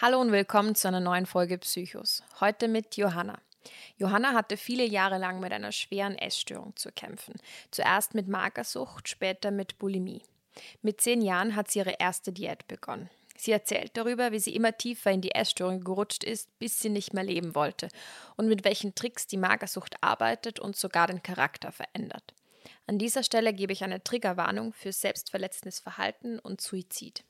Hallo und willkommen zu einer neuen Folge Psychos. Heute mit Johanna. Johanna hatte viele Jahre lang mit einer schweren Essstörung zu kämpfen. Zuerst mit Magersucht, später mit Bulimie. Mit zehn Jahren hat sie ihre erste Diät begonnen. Sie erzählt darüber, wie sie immer tiefer in die Essstörung gerutscht ist, bis sie nicht mehr leben wollte und mit welchen Tricks die Magersucht arbeitet und sogar den Charakter verändert. An dieser Stelle gebe ich eine Triggerwarnung für selbstverletzendes Verhalten und Suizid.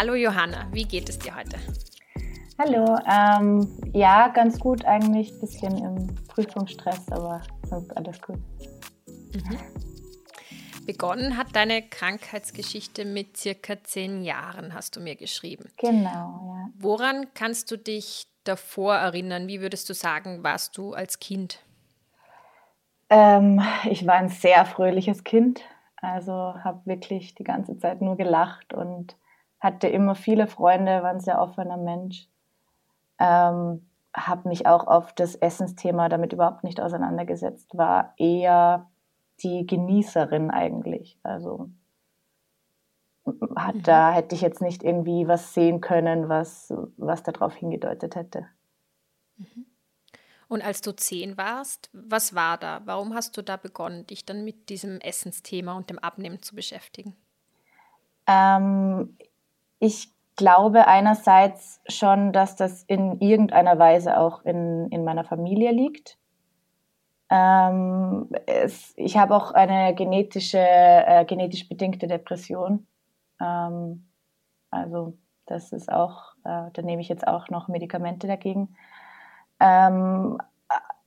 Hallo Johanna, wie geht es dir heute? Hallo, ähm, ja, ganz gut eigentlich, bisschen im Prüfungsstress, aber sonst alles gut. Mhm. Begonnen hat deine Krankheitsgeschichte mit circa zehn Jahren, hast du mir geschrieben. Genau, ja. Woran kannst du dich davor erinnern? Wie würdest du sagen, warst du als Kind? Ähm, ich war ein sehr fröhliches Kind, also habe wirklich die ganze Zeit nur gelacht und hatte immer viele Freunde, war ein sehr offener Mensch. Ähm, habe mich auch auf das Essensthema damit überhaupt nicht auseinandergesetzt, war eher die Genießerin eigentlich. Also hat, mhm. da hätte ich jetzt nicht irgendwie was sehen können, was, was darauf hingedeutet hätte. Mhm. Und als du zehn warst, was war da? Warum hast du da begonnen, dich dann mit diesem Essensthema und dem Abnehmen zu beschäftigen? Ähm, ich glaube einerseits schon, dass das in irgendeiner Weise auch in, in meiner Familie liegt. Ähm, es, ich habe auch eine genetische, äh, genetisch bedingte Depression. Ähm, also das ist auch, äh, da nehme ich jetzt auch noch Medikamente dagegen. Ähm,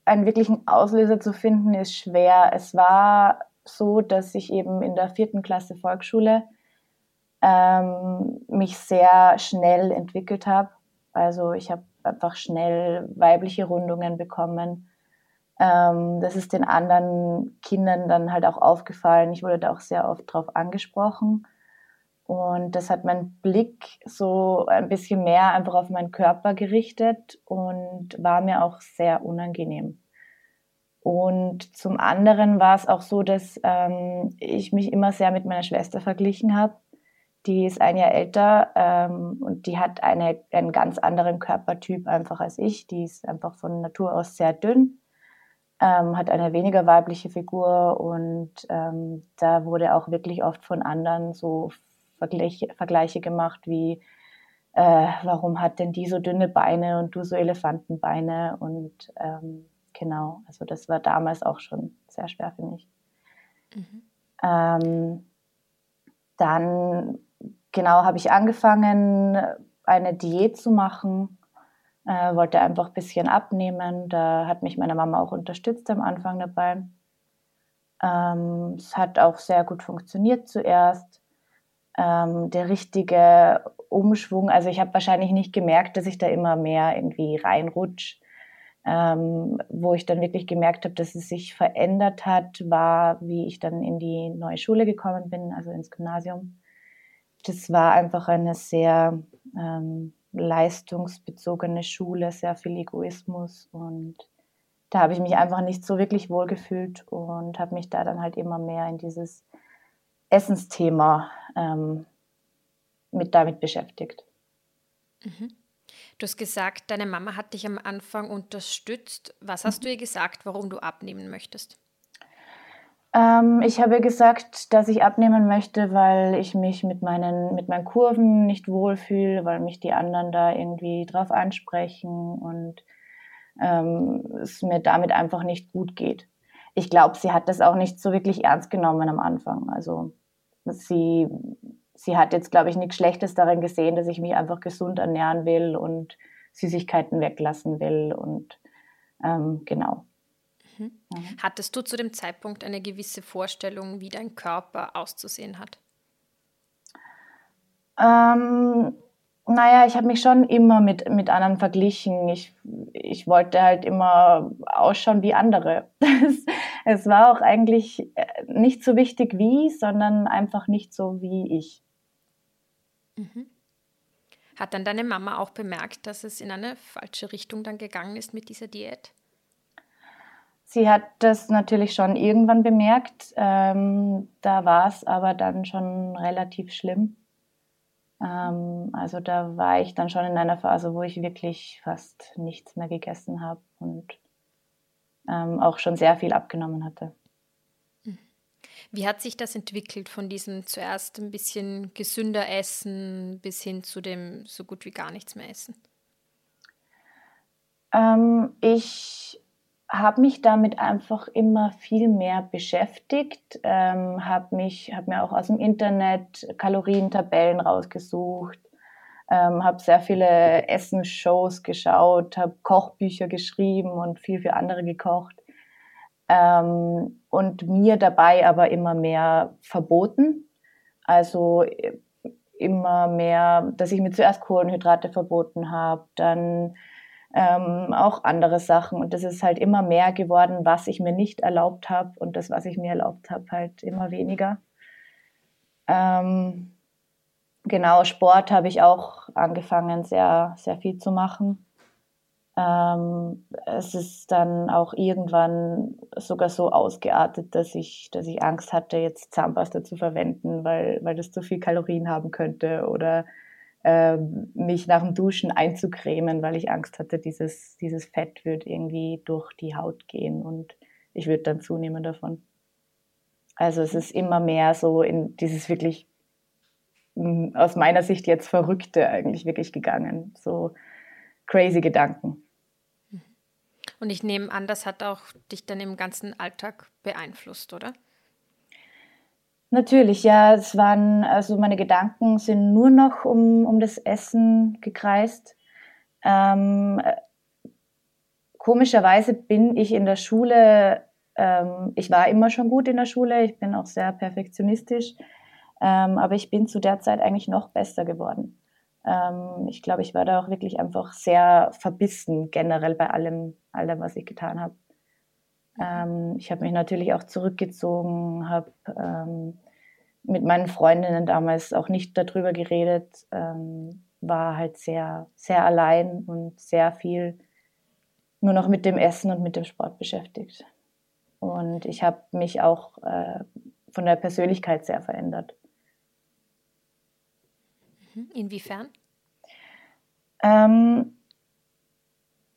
einen wirklichen Auslöser zu finden ist schwer. Es war so, dass ich eben in der vierten Klasse Volksschule ähm, mich sehr schnell entwickelt habe. Also ich habe einfach schnell weibliche Rundungen bekommen. Ähm, das ist den anderen Kindern dann halt auch aufgefallen. Ich wurde da auch sehr oft drauf angesprochen. Und das hat meinen Blick so ein bisschen mehr einfach auf meinen Körper gerichtet und war mir auch sehr unangenehm. Und zum anderen war es auch so, dass ähm, ich mich immer sehr mit meiner Schwester verglichen habe die ist ein Jahr älter ähm, und die hat eine, einen ganz anderen Körpertyp einfach als ich. Die ist einfach von Natur aus sehr dünn, ähm, hat eine weniger weibliche Figur und ähm, da wurde auch wirklich oft von anderen so Vergleiche, Vergleiche gemacht wie, äh, warum hat denn die so dünne Beine und du so Elefantenbeine und ähm, genau, also das war damals auch schon sehr schwer für mich. Mhm. Ähm, dann genau habe ich angefangen, eine Diät zu machen, äh, wollte einfach ein bisschen abnehmen. Da hat mich meine Mama auch unterstützt am Anfang dabei. Ähm, es hat auch sehr gut funktioniert zuerst. Ähm, der richtige Umschwung, also ich habe wahrscheinlich nicht gemerkt, dass ich da immer mehr irgendwie reinrutsche. Ähm, wo ich dann wirklich gemerkt habe, dass es sich verändert hat, war, wie ich dann in die neue Schule gekommen bin, also ins Gymnasium das war einfach eine sehr ähm, leistungsbezogene Schule, sehr viel Egoismus und da habe ich mich einfach nicht so wirklich wohl gefühlt und habe mich da dann halt immer mehr in dieses Essensthema ähm, mit damit beschäftigt. Mhm. Du hast gesagt, deine Mama hat dich am Anfang unterstützt. Was hast mhm. du ihr gesagt, warum du abnehmen möchtest? Ähm, ich habe gesagt, dass ich abnehmen möchte, weil ich mich mit meinen, mit meinen Kurven nicht wohlfühle, weil mich die anderen da irgendwie drauf ansprechen und ähm, es mir damit einfach nicht gut geht. Ich glaube, sie hat das auch nicht so wirklich ernst genommen am Anfang. Also sie, sie hat jetzt, glaube ich, nichts Schlechtes darin gesehen, dass ich mich einfach gesund ernähren will und Süßigkeiten weglassen will und ähm, genau. Mhm. Hattest du zu dem Zeitpunkt eine gewisse Vorstellung, wie dein Körper auszusehen hat? Ähm, naja, ich habe mich schon immer mit, mit anderen verglichen. Ich, ich wollte halt immer ausschauen wie andere. es, es war auch eigentlich äh, nicht so wichtig wie, sondern einfach nicht so wie ich. Mhm. Hat dann deine Mama auch bemerkt, dass es in eine falsche Richtung dann gegangen ist mit dieser Diät? Sie hat das natürlich schon irgendwann bemerkt. Ähm, da war es aber dann schon relativ schlimm. Ähm, also da war ich dann schon in einer Phase, wo ich wirklich fast nichts mehr gegessen habe und ähm, auch schon sehr viel abgenommen hatte. Wie hat sich das entwickelt von diesem zuerst ein bisschen gesünder Essen bis hin zu dem so gut wie gar nichts mehr essen? Ähm, ich habe mich damit einfach immer viel mehr beschäftigt, ähm, habe mich, habe mir auch aus dem Internet Kalorientabellen rausgesucht, ähm, habe sehr viele Essensshows geschaut, habe Kochbücher geschrieben und viel für andere gekocht ähm, und mir dabei aber immer mehr verboten. Also äh, immer mehr, dass ich mir zuerst Kohlenhydrate verboten habe, dann ähm, auch andere Sachen. Und das ist halt immer mehr geworden, was ich mir nicht erlaubt habe und das, was ich mir erlaubt habe, halt immer weniger. Ähm, genau, Sport habe ich auch angefangen, sehr, sehr viel zu machen. Ähm, es ist dann auch irgendwann sogar so ausgeartet, dass ich, dass ich Angst hatte, jetzt Zahnpasta zu verwenden, weil, weil das zu viel Kalorien haben könnte oder äh, mich nach dem Duschen einzucremen, weil ich Angst hatte, dieses, dieses Fett wird irgendwie durch die Haut gehen und ich würde dann zunehmen davon. Also es ist immer mehr so in dieses wirklich aus meiner Sicht jetzt Verrückte eigentlich wirklich gegangen. So crazy Gedanken. Und ich nehme an, das hat auch dich dann im ganzen Alltag beeinflusst, oder? Natürlich, ja. Es waren, also meine Gedanken sind nur noch um, um das Essen gekreist. Ähm, komischerweise bin ich in der Schule, ähm, ich war immer schon gut in der Schule, ich bin auch sehr perfektionistisch, ähm, aber ich bin zu der Zeit eigentlich noch besser geworden. Ähm, ich glaube, ich war da auch wirklich einfach sehr verbissen generell bei allem, allem was ich getan habe. Ähm, ich habe mich natürlich auch zurückgezogen, habe ähm, mit meinen Freundinnen damals auch nicht darüber geredet, ähm, war halt sehr, sehr allein und sehr viel nur noch mit dem Essen und mit dem Sport beschäftigt. Und ich habe mich auch äh, von der Persönlichkeit sehr verändert. Mhm. Inwiefern? Ähm,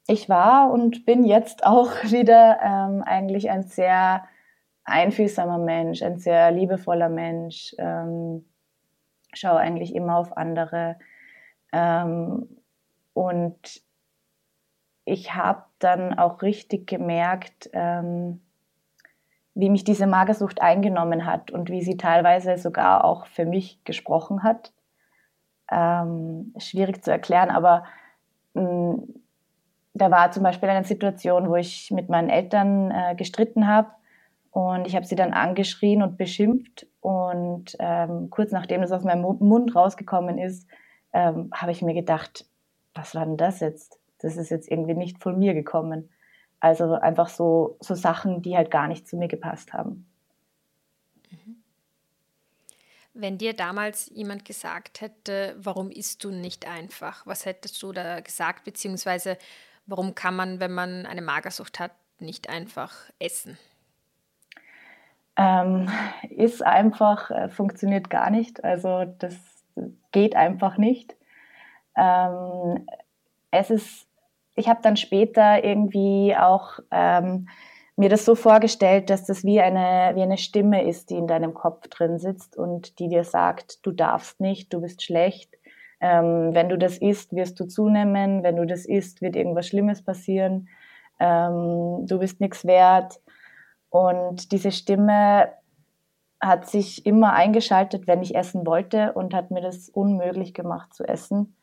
ich war und bin jetzt auch wieder ähm, eigentlich ein sehr einfühlsamer Mensch, ein sehr liebevoller Mensch, ähm, schaue eigentlich immer auf andere. Ähm, und ich habe dann auch richtig gemerkt, ähm, wie mich diese Magersucht eingenommen hat und wie sie teilweise sogar auch für mich gesprochen hat ähm, schwierig zu erklären, aber mh, mm, da war zum Beispiel eine Situation, wo ich mit meinen Eltern äh, gestritten habe und ich habe sie dann angeschrien und beschimpft und ähm, kurz nachdem das aus meinem Mund rausgekommen ist, ähm, habe ich mir gedacht, was war denn das jetzt? Das ist jetzt irgendwie nicht von mir gekommen. Also einfach so, so Sachen, die halt gar nicht zu mir gepasst haben. Wenn dir damals jemand gesagt hätte, warum isst du nicht einfach, was hättest du da gesagt, beziehungsweise warum kann man, wenn man eine Magersucht hat, nicht einfach essen? Ähm, ist einfach, äh, funktioniert gar nicht. Also das geht einfach nicht. Ähm, es ist, ich habe dann später irgendwie auch ähm, mir das so vorgestellt, dass das wie eine, wie eine Stimme ist, die in deinem Kopf drin sitzt und die dir sagt, du darfst nicht, du bist schlecht. Ähm, wenn du das isst, wirst du zunehmen. Wenn du das isst, wird irgendwas Schlimmes passieren. Ähm, du bist nichts wert. Und diese Stimme hat sich immer eingeschaltet, wenn ich essen wollte und hat mir das unmöglich gemacht zu essen.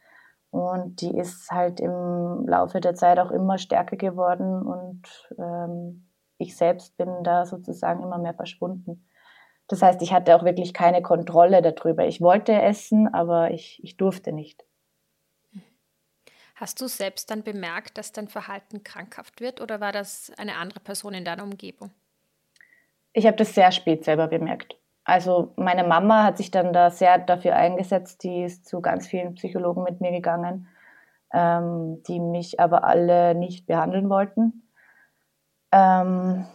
Und die ist halt im Laufe der Zeit auch immer stärker geworden und ähm, ich selbst bin da sozusagen immer mehr verschwunden. Das heißt, ich hatte auch wirklich keine Kontrolle darüber. Ich wollte essen, aber ich, ich durfte nicht. Hast du selbst dann bemerkt, dass dein Verhalten krankhaft wird oder war das eine andere Person in deiner Umgebung? Ich habe das sehr spät selber bemerkt. also meine Mama hat sich dann da sehr dafür eingesetzt, die ist zu ganz vielen Psychologen mit mir gegangen, ähm, die mich aber alle nicht behandeln wollten. Ähm,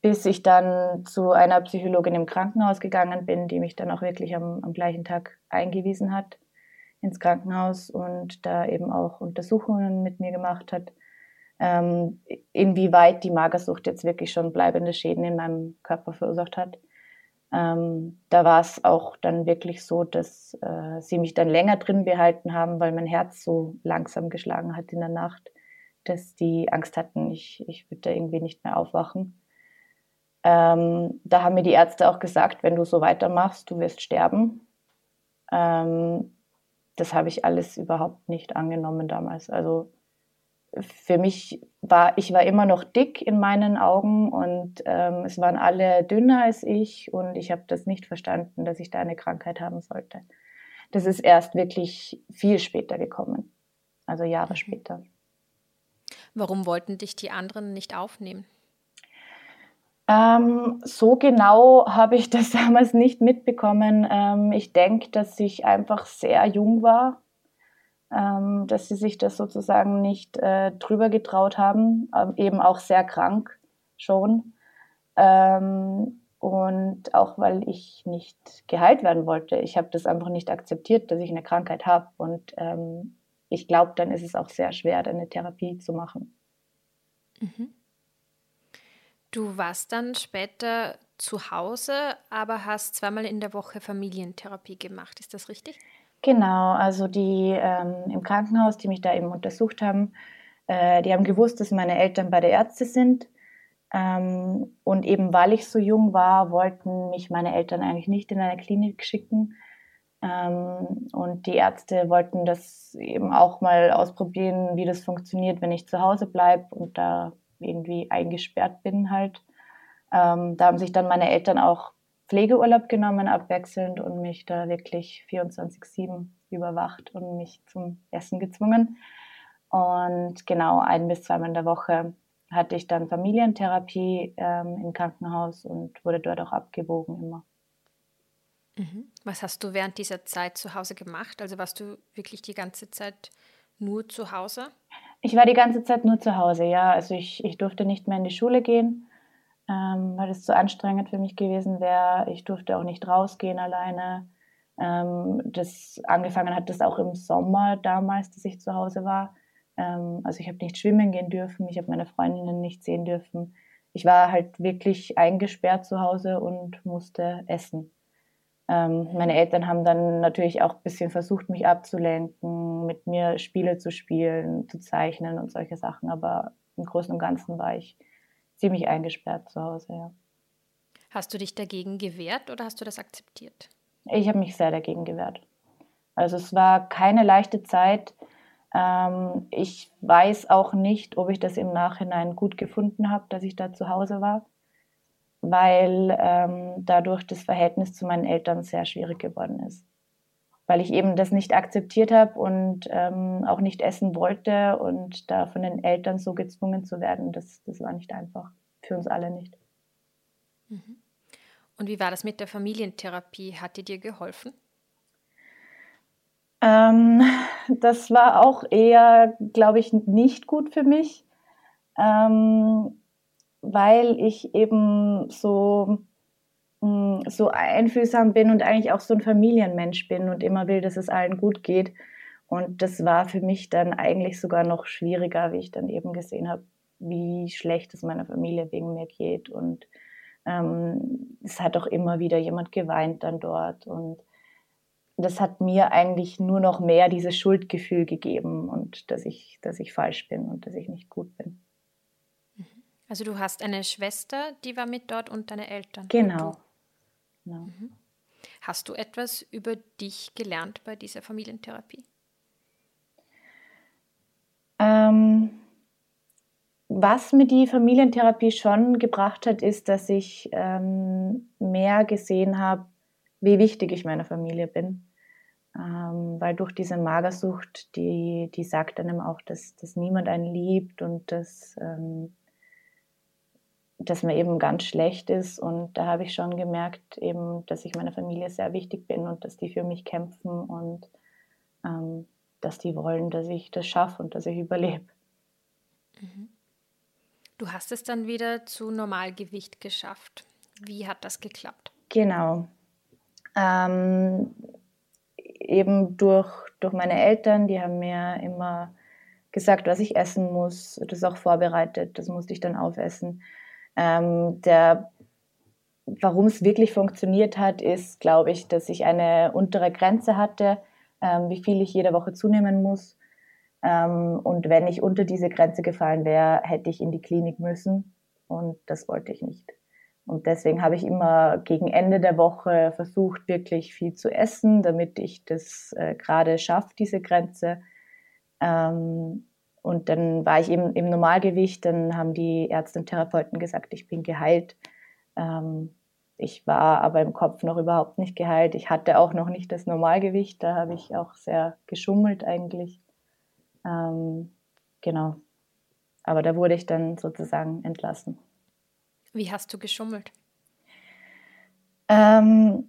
bis ich dann zu einer Psychologin im Krankenhaus gegangen bin, die mich dann auch wirklich am, am gleichen Tag eingewiesen hat ins Krankenhaus und da eben auch Untersuchungen mit mir gemacht hat, ähm, inwieweit die Magersucht jetzt wirklich schon bleibende Schäden in meinem Körper verursacht hat. Ähm, da war es auch dann wirklich so, dass äh, sie mich dann länger drin behalten haben, weil mein Herz so langsam geschlagen hat in der Nacht, dass die Angst hatten, ich, ich würde da irgendwie nicht mehr aufwachen. Ähm, da haben mir die Ärzte auch gesagt, wenn du so weitermachst, du wirst sterben. Ähm, das habe ich alles überhaupt nicht angenommen damals. Also für mich war, ich war immer noch dick in meinen Augen und ähm, es waren alle dünner als ich und ich habe das nicht verstanden, dass ich da eine Krankheit haben sollte. Das ist erst wirklich viel später gekommen, also Jahre mhm. später. Warum wollten dich die anderen nicht aufnehmen? Ähm, so genau habe ich das damals nicht mitbekommen. Ähm, ich denke, dass ich einfach sehr jung war ähm, dass sie sich das sozusagen nicht äh, drüber getraut haben, ähm, eben auch sehr krank schon. Ähm, und auch weil ich nicht geheilt werden wollte. Ich habe das einfach nicht akzeptiert, dass ich eine Krankheit habe. Und ähm, ich glaube, dann ist es auch sehr schwer, eine Therapie zu machen. Mhm. Du warst dann später zu Hause, aber hast zweimal in der Woche Familientherapie gemacht. Ist das richtig? Genau, also die ähm, im Krankenhaus, die mich da eben untersucht haben, äh, die haben gewusst, dass meine Eltern bei der Ärzte sind. Ähm, und eben weil ich so jung war, wollten mich meine Eltern eigentlich nicht in eine Klinik schicken. Ähm, und die Ärzte wollten das eben auch mal ausprobieren, wie das funktioniert, wenn ich zu Hause bleibe und da irgendwie eingesperrt bin halt. Ähm, da haben sich dann meine Eltern auch Pflegeurlaub genommen, abwechselnd und mich da wirklich 24-7 überwacht und mich zum Essen gezwungen. Und genau ein bis zweimal in der Woche hatte ich dann Familientherapie ähm, im Krankenhaus und wurde dort auch abgewogen immer. Mhm. Was hast du während dieser Zeit zu Hause gemacht? Also warst du wirklich die ganze Zeit nur zu Hause? Ich war die ganze Zeit nur zu Hause, ja. Also ich, ich durfte nicht mehr in die Schule gehen ähm, weil es zu anstrengend für mich gewesen wäre. Ich durfte auch nicht rausgehen alleine. Ähm, das angefangen hat das auch im Sommer damals, dass ich zu Hause war. Ähm, also ich habe nicht schwimmen gehen dürfen, ich habe meine Freundinnen nicht sehen dürfen. Ich war halt wirklich eingesperrt zu Hause und musste essen. Ähm, meine Eltern haben dann natürlich auch ein bisschen versucht, mich abzulenken, mit mir Spiele zu spielen, zu zeichnen und solche Sachen, aber im Großen und Ganzen war ich ziemlich eingesperrt zu Hause, ja. Hast du dich dagegen gewehrt oder hast du das akzeptiert? Ich habe mich sehr dagegen gewehrt. Also es war keine leichte Zeit. Ähm, ich weiß auch nicht, ob ich das im Nachhinein gut gefunden habe, dass ich da zu Hause war, weil ähm, dadurch das Verhältnis zu meinen Eltern sehr schwierig geworden ist weil ich eben das nicht akzeptiert habe und ähm, auch nicht essen wollte und da von den Eltern so gezwungen zu werden, das, das war nicht einfach. Für uns alle nicht. Mhm. Und wie war das mit der Familientherapie? Hat die dir geholfen? Ähm, das war auch eher, glaube ich, nicht gut für mich, ähm, weil ich eben so Mm, so einfühlsam bin und eigentlich auch so ein Familienmensch bin und immer will, dass es allen gut geht. Und das war für mich dann eigentlich sogar noch schwieriger, wie ich dann eben gesehen habe, wie schlecht es meiner Familie wegen mir geht. Und ähm, es hat auch immer wieder jemand geweint dann dort. Und das hat mir eigentlich nur noch mehr dieses Schuldgefühl gegeben und dass ich, dass ich falsch bin und dass ich nicht gut bin. Also du hast eine Schwester, die war mit dort und deine Eltern. Genau. Ja. Mhm. Hast du etwas über dich gelernt bei dieser Familientherapie? Ähm, was mir die Familientherapie schon gebracht hat, ist, dass ich ähm, mehr gesehen habe, wie wichtig ich meiner Familie bin. Ähm, weil durch diese Magersucht, die, die sagt einem auch, dass, dass niemand einen liebt und dass ähm, dass mir eben ganz schlecht ist. Und da habe ich schon gemerkt, eben, dass ich meiner Familie sehr wichtig bin und dass die für mich kämpfen und ähm, dass die wollen, dass ich das schaffe und dass ich überlebe. Mhm. Du hast es dann wieder zu Normalgewicht geschafft. Wie hat das geklappt? Genau. Ähm, eben durch, durch meine Eltern, die haben mir immer gesagt, was ich essen muss, das auch vorbereitet, das musste ich dann aufessen. Ähm, der, warum es wirklich funktioniert hat, ist, glaube ich, dass ich eine untere Grenze hatte, ähm, wie viel ich jede Woche zunehmen muss. Ähm, und wenn ich unter diese Grenze gefallen wäre, hätte ich in die Klinik müssen. Und das wollte ich nicht. Und deswegen habe ich immer gegen Ende der Woche versucht, wirklich viel zu essen, damit ich das äh, gerade schaffe, diese Grenze. Ähm, und dann war ich eben im Normalgewicht, dann haben die Ärzte und Therapeuten gesagt, ich bin geheilt. Ähm, ich war aber im Kopf noch überhaupt nicht geheilt. Ich hatte auch noch nicht das Normalgewicht, da habe ich auch sehr geschummelt eigentlich. Ähm, genau. Aber da wurde ich dann sozusagen entlassen. Wie hast du geschummelt? Ähm,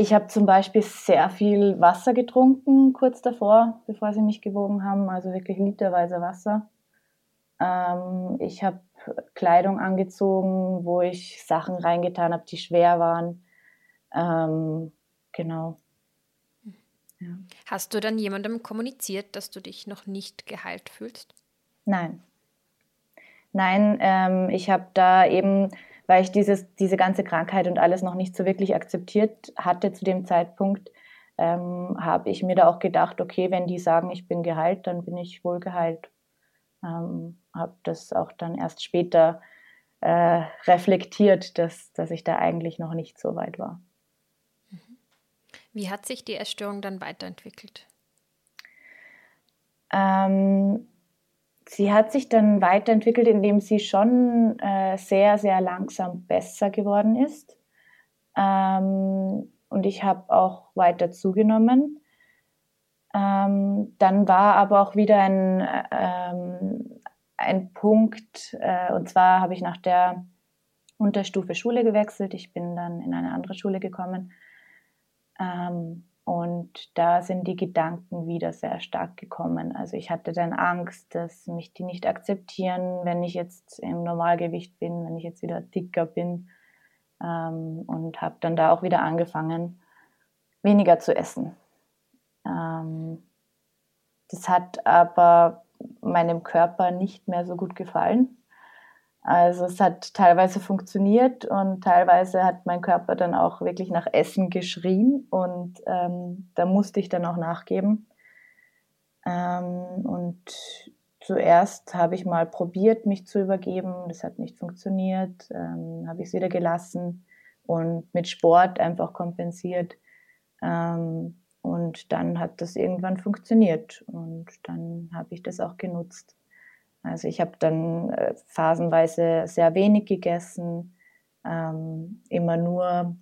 ich habe zum Beispiel sehr viel Wasser getrunken kurz davor, bevor sie mich gewogen haben, also wirklich literweise Wasser. Ähm, ich habe Kleidung angezogen, wo ich Sachen reingetan habe, die schwer waren. Ähm, genau. Ja. Hast du dann jemandem kommuniziert, dass du dich noch nicht geheilt fühlst? Nein. Nein, ähm, ich habe da eben weil ich dieses, diese ganze Krankheit und alles noch nicht so wirklich akzeptiert hatte zu dem Zeitpunkt, ähm, habe ich mir da auch gedacht, okay, wenn die sagen, ich bin geheilt, dann bin ich wohl geheilt. Ähm, habe das auch dann erst später äh, reflektiert, dass, dass ich da eigentlich noch nicht so weit war. Wie hat sich die Essstörung dann weiterentwickelt? Ähm, sie hat sich dann weiterentwickelt, indem sie schon äh, sehr, sehr langsam besser geworden ist. Ähm, und ich habe auch weiter zugenommen. Ähm, dann war aber auch wieder ein, ähm, ein Punkt, äh, und zwar habe ich nach der Unterstufe Schule gewechselt. Ich bin dann in eine andere Schule gekommen. Ähm, und da sind die Gedanken wieder sehr stark gekommen. Also ich hatte dann Angst, dass mich die nicht akzeptieren, wenn ich jetzt im Normalgewicht bin, wenn ich jetzt wieder dicker bin. Ähm, und habe dann da auch wieder angefangen, weniger zu essen. Ähm, das hat aber meinem Körper nicht mehr so gut gefallen. Also es hat teilweise funktioniert und teilweise hat mein Körper dann auch wirklich nach Essen geschrien und ähm, da musste ich dann auch nachgeben. Ähm, und zuerst habe ich mal probiert, mich zu übergeben. Das hat nicht funktioniert. Ähm, habe ich es wieder gelassen und mit Sport einfach kompensiert. Ähm, und dann hat das irgendwann funktioniert und dann habe ich das auch genutzt. Also ich habe dann äh, phasenweise sehr wenig gegessen, ähm, immer nur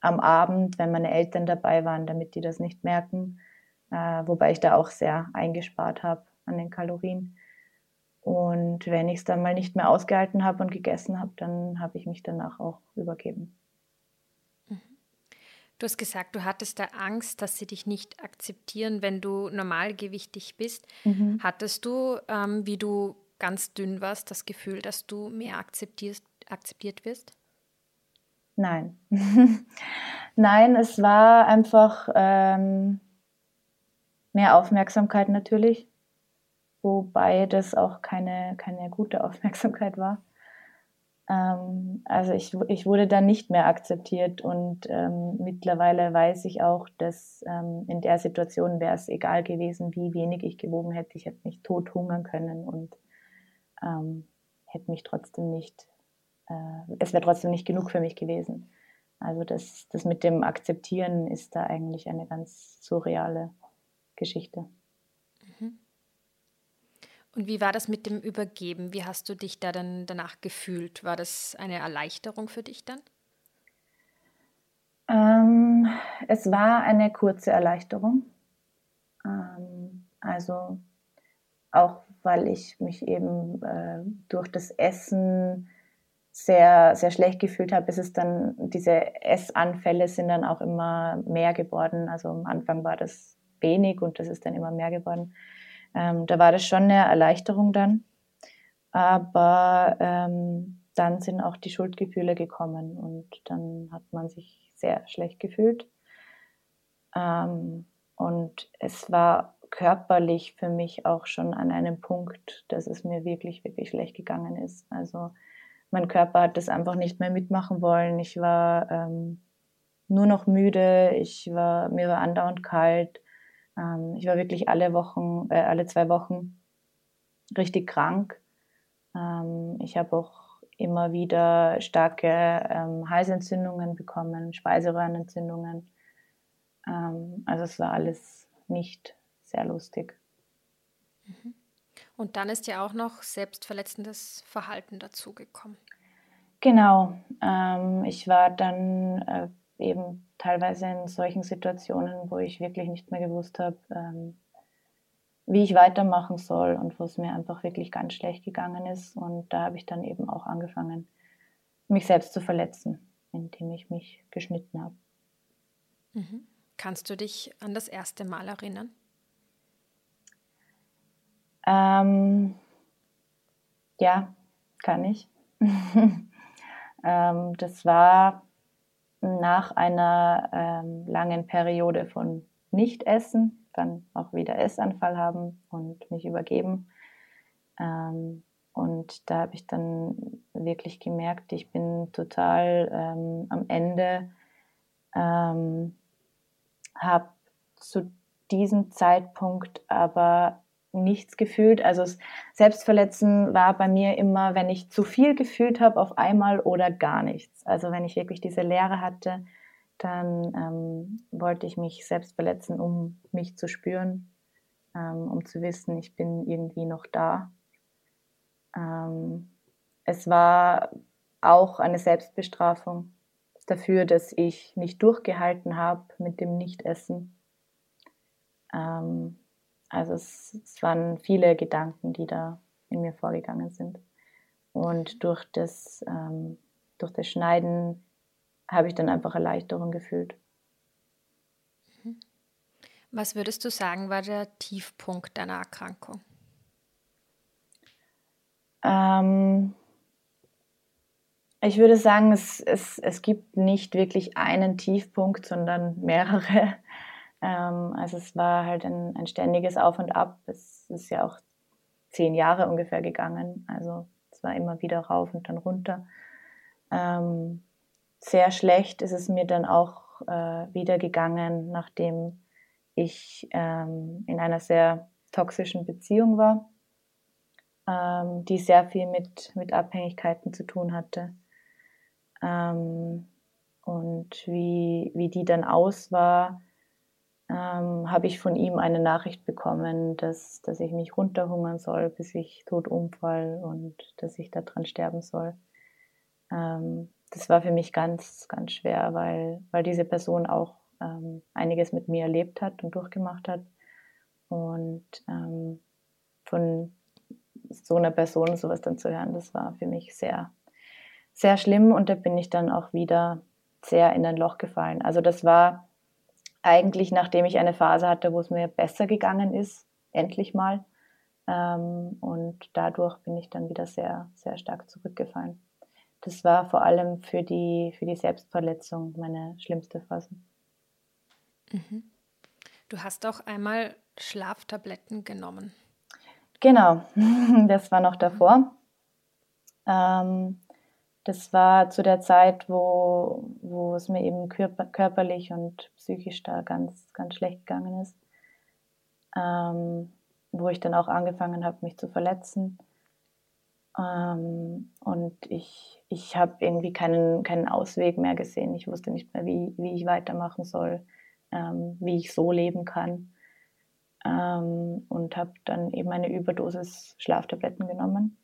am Abend, wenn meine Eltern dabei waren, damit die das nicht merken, äh, wobei ich da auch sehr eingespart habe an den Kalorien. Und wenn ich es dann mal nicht mehr ausgehalten habe und gegessen habe, dann habe ich mich danach auch übergeben. Du hast gesagt, du hattest da Angst, dass sie dich nicht akzeptieren, wenn du normalgewichtig bist. Mhm. Hattest du, ähm, wie du ganz dünn warst, das Gefühl, dass du mehr akzeptierst, akzeptiert wirst? Nein. Nein, es war einfach ähm, mehr Aufmerksamkeit natürlich, wobei das auch keine, keine gute Aufmerksamkeit war. Ähm, also ich, ich wurde dann nicht mehr akzeptiert und ähm, mittlerweile weiß ich auch, dass ähm, in der Situation wäre es egal gewesen, wie wenig ich gewogen hätte. Ich hätte mich tot hungern können und ähm, hätte mich trotzdem nicht, äh, es wäre trotzdem nicht genug für mich gewesen. Also das, das mit dem Akzeptieren ist da eigentlich eine ganz surreale Geschichte. Und wie war das mit dem Übergeben? Wie hast du dich da dann danach gefühlt? War das eine Erleichterung für dich dann? Ähm, es war eine kurze Erleichterung. Ähm, also auch weil ich mich eben äh, durch das Essen sehr, sehr schlecht gefühlt habe, ist es dann, diese Essanfälle sind dann auch immer mehr geworden. Also am Anfang war das wenig und das ist dann immer mehr geworden. Ähm, da war das schon eine Erleichterung dann. Aber ähm, dann sind auch die Schuldgefühle gekommen und dann hat man sich sehr schlecht gefühlt. Ähm, und es war körperlich für mich auch schon an einem Punkt, dass es mir wirklich, wirklich schlecht gegangen ist. Also mein Körper hat das einfach nicht mehr mitmachen wollen. Ich war ähm, nur noch müde, ich war, mir war andauernd kalt. Ähm, ich war wirklich alle Wochen, äh, alle zwei Wochen richtig krank. Ähm, ich habe auch immer wieder starke ähm, Halsentzündungen bekommen, Speiseröhrenentzündungen. Ähm, also es war alles nicht sehr lustig. Mhm. Und dann ist ja auch noch selbstverletzendes Verhalten dazugekommen. Genau. Ähm, ich war dann äh, eben teilweise in solchen Situationen, wo ich wirklich nicht mehr gewusst habe, ähm, wie ich weitermachen soll und wo es mir einfach wirklich ganz schlecht gegangen ist. Und da habe ich dann eben auch angefangen, mich selbst zu verletzen, indem ich mich geschnitten habe. Mhm. Kannst du dich an das erste Mal erinnern? Ähm, ja, kann ich. ähm, das war nach einer ähm, langen Periode von Nichtessen, dann auch wieder Essanfall haben und mich übergeben. Ähm, und da habe ich dann wirklich gemerkt, ich bin total ähm, am Ende, ähm, habe zu diesem Zeitpunkt aber nichts gefühlt. Also Selbstverletzen war bei mir immer, wenn ich zu viel gefühlt habe auf einmal oder gar nichts. Also wenn ich wirklich diese Leere hatte, dann ähm, wollte ich mich selbst verletzen, um mich zu spüren, ähm, um zu wissen, ich bin irgendwie noch da. Ähm, es war auch eine Selbstbestrafung dafür, dass ich nicht durchgehalten habe mit dem Nichtessen. Ähm, also es, es waren viele Gedanken, die da in mir vorgegangen sind. Und durch das, ähm, durch das Schneiden habe ich dann einfach Erleichterung gefühlt. Mhm. Was würdest du sagen, war der Tiefpunkt deiner Erkrankung? Ähm, ich würde sagen, es, es, es gibt nicht wirklich einen Tiefpunkt, sondern mehrere. Ähm, also es war halt ein, ein ständiges Auf und Ab. Es ist ja auch zehn Jahre ungefähr gegangen. Also es war immer wieder rauf und dann runter. Ähm, sehr schlecht ist es mir dann auch äh, wieder gegangen, nachdem ich ähm, in einer sehr toxischen Beziehung war, ähm, die sehr viel mit, mit Abhängigkeiten zu tun hatte. Ähm, und wie, wie die dann aus war, ähm, habe ich von ihm eine Nachricht bekommen, dass, dass ich mich runterhungern soll, bis ich tot umfall und dass ich daran sterben soll. Ähm, das war für mich ganz, ganz schwer, weil, weil diese Person auch ähm, einiges mit mir erlebt hat und durchgemacht hat. Und ähm, von so einer Person sowas dann zu hören, das war für mich sehr, sehr schlimm. Und da bin ich dann auch wieder sehr in ein Loch gefallen. Also das war eigentlich nachdem ich eine Phase hatte, wo es mir besser gegangen ist, endlich mal. Ähm, und dadurch bin ich dann wieder sehr, sehr stark zurückgefallen. Das war vor allem für die, für die Selbstverletzung meine schlimmste Phase. Mhm. Du hast auch einmal Schlaftabletten genommen. Genau, das war noch davor. Ähm, das war zu der Zeit, wo, wo es mir eben körper, körperlich und psychisch da ganz, ganz schlecht gegangen ist. Ähm, wo ich dann auch angefangen habe, mich zu verletzen. Ähm, und ich, ich habe irgendwie keinen, keinen Ausweg mehr gesehen. Ich wusste nicht mehr, wie, wie ich weitermachen soll, ähm, wie ich so leben kann. Ähm, und habe dann eben eine Überdosis Schlaftabletten genommen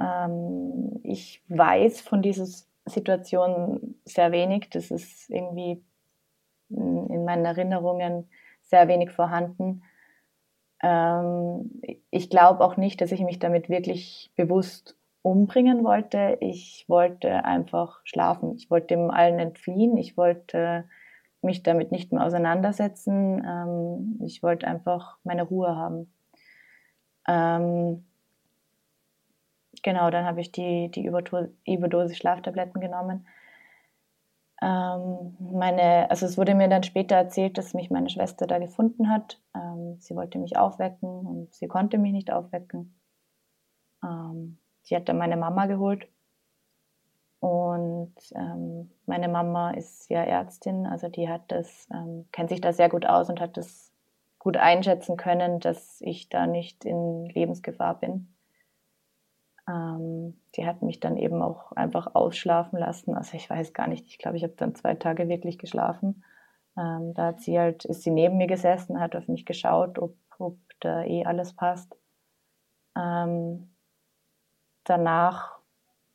ähm, ich weiß von dieser Situation sehr wenig. Das ist irgendwie in meinen Erinnerungen sehr wenig vorhanden. Ähm, ich glaube auch nicht, dass ich mich damit wirklich bewusst umbringen wollte. Ich wollte einfach schlafen. Ich wollte dem allen entfliehen. Ich wollte mich damit nicht mehr auseinandersetzen. Ähm, ich wollte einfach meine Ruhe haben. Ähm, genau, dann habe ich die, die Überdosis Schlaftabletten genommen. Ähm, meine, also es wurde mir dann später erzählt, dass mich meine Schwester da gefunden hat. Ähm, sie wollte mich aufwecken und sie konnte mich nicht aufwecken. Ähm, sie hat dann meine Mama geholt. Und ähm, meine Mama ist ja Ärztin, also die hat das, ähm, kennt sich da sehr gut aus und hat das gut einschätzen können, dass ich da nicht in Lebensgefahr bin. Ähm, die hat mich dann eben auch einfach ausschlafen lassen. Also ich weiß gar nicht, ich glaube, ich habe dann zwei Tage wirklich geschlafen. Ähm, da hat sie halt, ist sie neben mir gesessen, hat auf mich geschaut, ob, ob da eh alles passt. Ähm, danach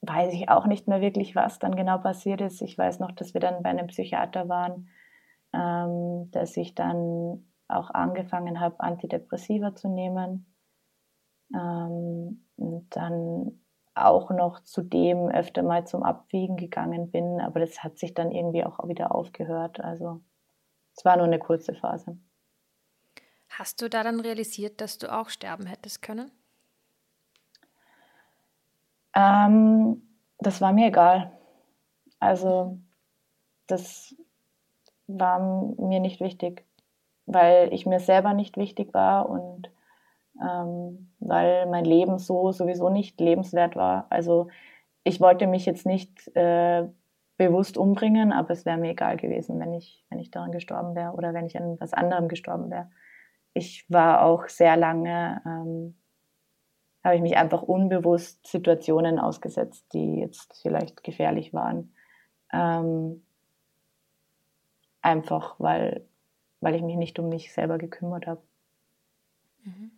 weiß ich auch nicht mehr wirklich, was dann genau passiert ist. Ich weiß noch, dass wir dann bei einem Psychiater waren, ähm, dass ich dann auch angefangen habe, Antidepressiva zu nehmen. Ähm, und dann auch noch zudem öfter mal zum Abwiegen gegangen bin, aber das hat sich dann irgendwie auch wieder aufgehört. Also es war nur eine kurze Phase. Hast du da dann realisiert, dass du auch sterben hättest können? Ähm, das war mir egal. Also das war mir nicht wichtig, weil ich mir selber nicht wichtig war und ähm, weil mein Leben so sowieso nicht lebenswert war. Also ich wollte mich jetzt nicht äh, bewusst umbringen, aber es wäre mir egal gewesen, wenn ich, wenn ich daran gestorben wäre oder wenn ich an was anderem gestorben wäre. Ich war auch sehr lange, ähm, habe ich mich einfach unbewusst Situationen ausgesetzt, die jetzt vielleicht gefährlich waren. Ähm, einfach weil, weil ich mich nicht um mich selber gekümmert habe. Mhm.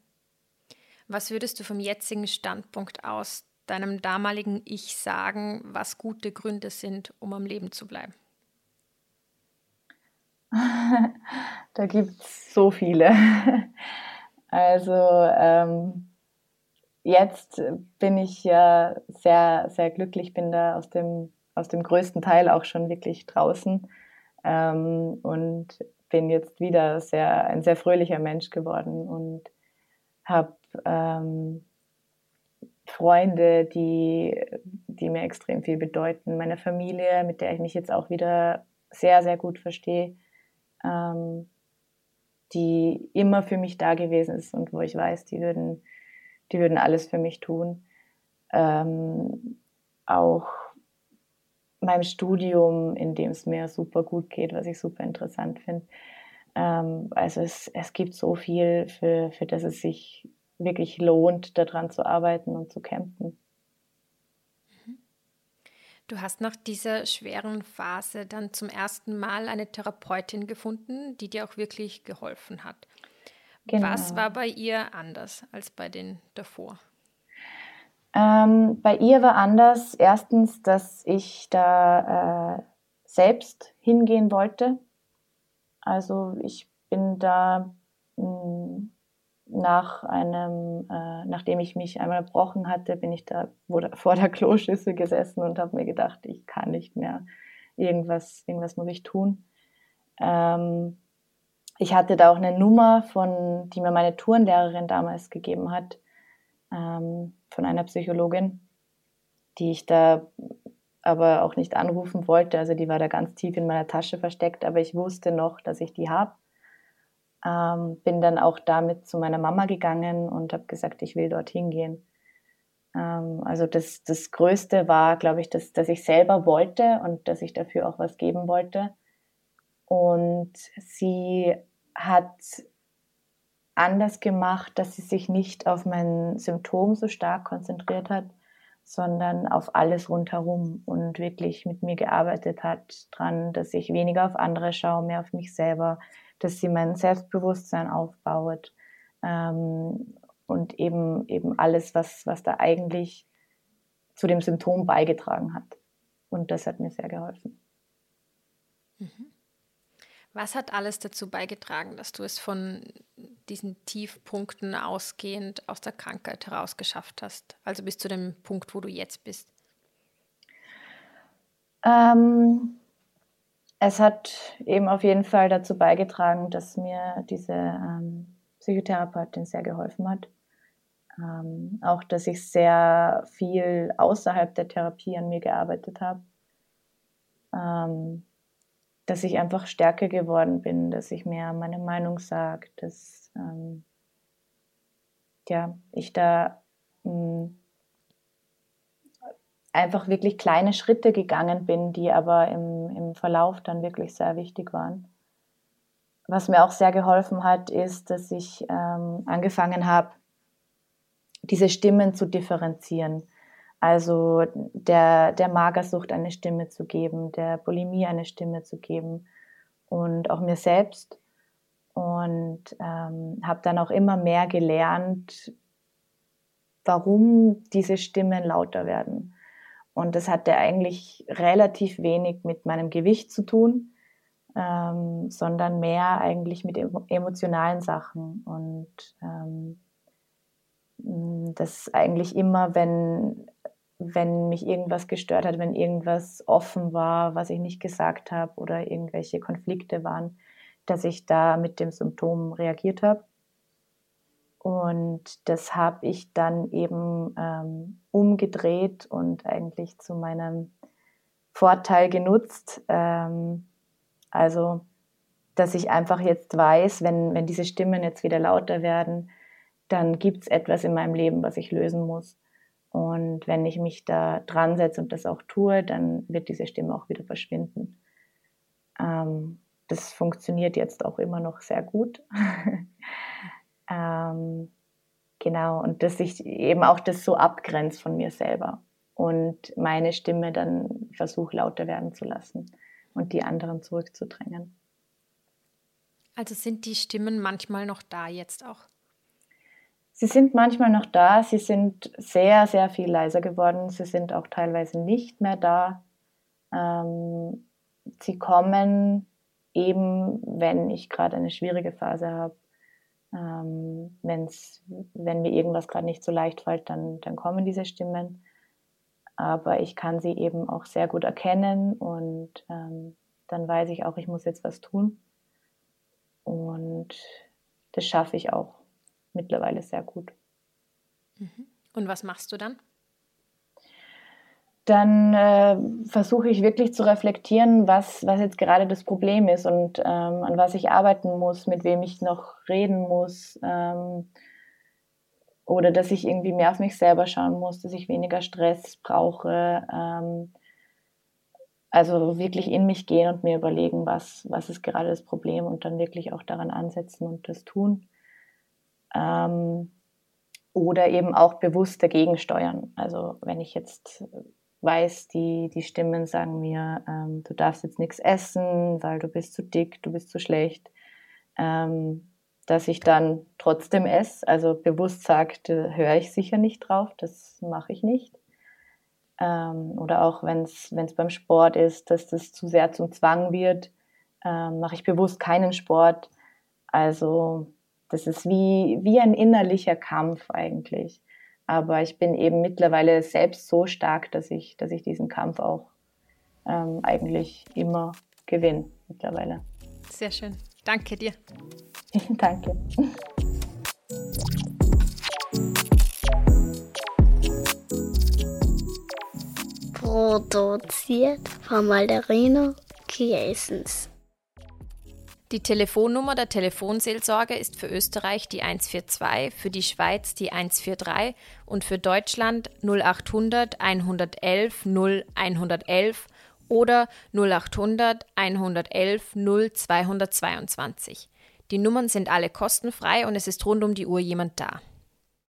Was würdest du vom jetzigen Standpunkt aus deinem damaligen Ich sagen, was gute Gründe sind, um am Leben zu bleiben? da gibt es so viele. Also ähm, jetzt bin ich ja sehr, sehr glücklich, bin da aus dem, aus dem größten Teil auch schon wirklich draußen ähm, und bin jetzt wieder sehr, ein sehr fröhlicher Mensch geworden und habe ähm, Freunde, die, die mir extrem viel bedeuten. Meine Familie, mit der ich mich jetzt auch wieder sehr, sehr gut verstehe, ähm, die immer für mich da gewesen ist und wo ich weiß, die würden, die würden alles für mich tun. Ähm, auch meinem Studium, in dem es mir super gut geht, was ich super interessant finde. Ähm, also es, es gibt so viel, für, für das es sich wirklich lohnt, daran zu arbeiten und zu kämpfen. Du hast nach dieser schweren Phase dann zum ersten Mal eine Therapeutin gefunden, die dir auch wirklich geholfen hat. Genau. Was war bei ihr anders als bei den davor? Ähm, bei ihr war anders erstens, dass ich da äh, selbst hingehen wollte. Also ich bin da nach einem, äh, nachdem ich mich einmal gebrochen hatte, bin ich da vor der Kloschüssel gesessen und habe mir gedacht, ich kann nicht mehr, irgendwas, irgendwas muss ich tun. Ähm, ich hatte da auch eine Nummer, von, die mir meine Turnlehrerin damals gegeben hat, ähm, von einer Psychologin, die ich da aber auch nicht anrufen wollte. Also die war da ganz tief in meiner Tasche versteckt, aber ich wusste noch, dass ich die habe ähm, bin dann auch damit zu meiner Mama gegangen und habe gesagt, ich will dorthin gehen. Ähm, also das, das Größte war, glaube ich, dass, dass ich selber wollte und dass ich dafür auch was geben wollte. Und sie hat anders gemacht, dass sie sich nicht auf mein Symptom so stark konzentriert hat, sondern auf alles rundherum und wirklich mit mir gearbeitet hat dran, dass ich weniger auf andere schaue, mehr auf mich selber, dass sie mein Selbstbewusstsein aufbaut ähm, und eben, eben alles, was, was da eigentlich zu dem Symptom beigetragen hat. Und das hat mir sehr geholfen. Mhm. Was hat alles dazu beigetragen, dass du es von diesen Tiefpunkten ausgehend aus der Krankheit heraus geschafft hast? Also bis zu dem Punkt, wo du jetzt bist? Ähm, es hat eben auf jeden Fall dazu beigetragen, dass mir diese ähm, Psychotherapeutin sehr geholfen hat. Ähm, auch, dass ich sehr viel außerhalb der Therapie an mir gearbeitet habe. Ähm, dass ich einfach stärker geworden bin, dass ich mehr meine Meinung sage, dass ähm, ja, ich da mh, hm, einfach wirklich kleine Schritte gegangen bin, die aber im, im Verlauf dann wirklich sehr wichtig waren. Was mir auch sehr geholfen hat, ist, dass ich ähm, angefangen habe, diese Stimmen zu differenzieren. Also der, der Magersucht eine Stimme zu geben, der Bulimie eine Stimme zu geben und auch mir selbst. Und ähm, habe dann auch immer mehr gelernt, warum diese Stimmen lauter werden. Und das hatte eigentlich relativ wenig mit meinem Gewicht zu tun, ähm, sondern mehr eigentlich mit emotionalen Sachen. Und ähm, das eigentlich immer, wenn, wenn mich irgendwas gestört hat, wenn irgendwas offen war, was ich nicht gesagt habe oder irgendwelche Konflikte waren, dass ich da mit dem Symptom reagiert habe. Und das habe ich dann eben ähm, umgedreht und eigentlich zu meinem Vorteil genutzt. Ähm, also, dass ich einfach jetzt weiß, wenn, wenn diese Stimmen jetzt wieder lauter werden, dann gibt es etwas in meinem Leben, was ich lösen muss. Und wenn ich mich da dran setze und das auch tue, dann wird diese Stimme auch wieder verschwinden. Ähm, das funktioniert jetzt auch immer noch sehr gut. ähm, genau, und dass ich eben auch das so abgrenze von mir selber und meine Stimme dann versuche lauter werden zu lassen und die anderen zurückzudrängen. Also sind die Stimmen manchmal noch da jetzt auch? Sie sind manchmal noch da, sie sind sehr, sehr viel leiser geworden, sie sind auch teilweise nicht mehr da. Ähm, sie kommen eben, wenn ich gerade eine schwierige Phase habe. Ähm, wenn's, wenn mir irgendwas gerade nicht so leicht fällt, dann, dann kommen diese Stimmen. Aber ich kann sie eben auch sehr gut erkennen und ähm, dann weiß ich auch, ich muss jetzt was tun. Und das schaffe ich auch mittlerweile sehr gut. Mhm. Und was machst du dann? Dann äh, versuche ich wirklich zu reflektieren, was, was jetzt gerade das Problem ist und ähm, an was ich arbeiten muss, mit wem ich noch reden muss. Ähm, oder dass ich irgendwie mehr auf mich selber schauen muss, dass ich weniger Stress brauche. Ähm, also wirklich in mich gehen und mir überlegen, was, was ist gerade das Problem und dann wirklich auch daran ansetzen und das tun. Ähm, oder eben auch bewusst dagegen steuern. Also wenn ich jetzt weiß, die, die Stimmen sagen mir, ähm, du darfst jetzt nichts essen, weil du bist zu dick, du bist zu schlecht, ähm, dass ich dann trotzdem esse. Also bewusst sagt, höre ich sicher nicht drauf, das mache ich nicht. Ähm, oder auch wenn es beim Sport ist, dass das zu sehr zum Zwang wird, ähm, mache ich bewusst keinen Sport. Also das ist wie, wie ein innerlicher Kampf eigentlich. Aber ich bin eben mittlerweile selbst so stark, dass ich, dass ich diesen Kampf auch ähm, eigentlich immer gewinne mittlerweile. Sehr schön. Danke dir. Danke. Produziert von Malderino Kiesens. Die Telefonnummer der Telefonseelsorge ist für Österreich die 142, für die Schweiz die 143 und für Deutschland 0800 111 0 111 oder 0800 111 0 222. Die Nummern sind alle kostenfrei und es ist rund um die Uhr jemand da.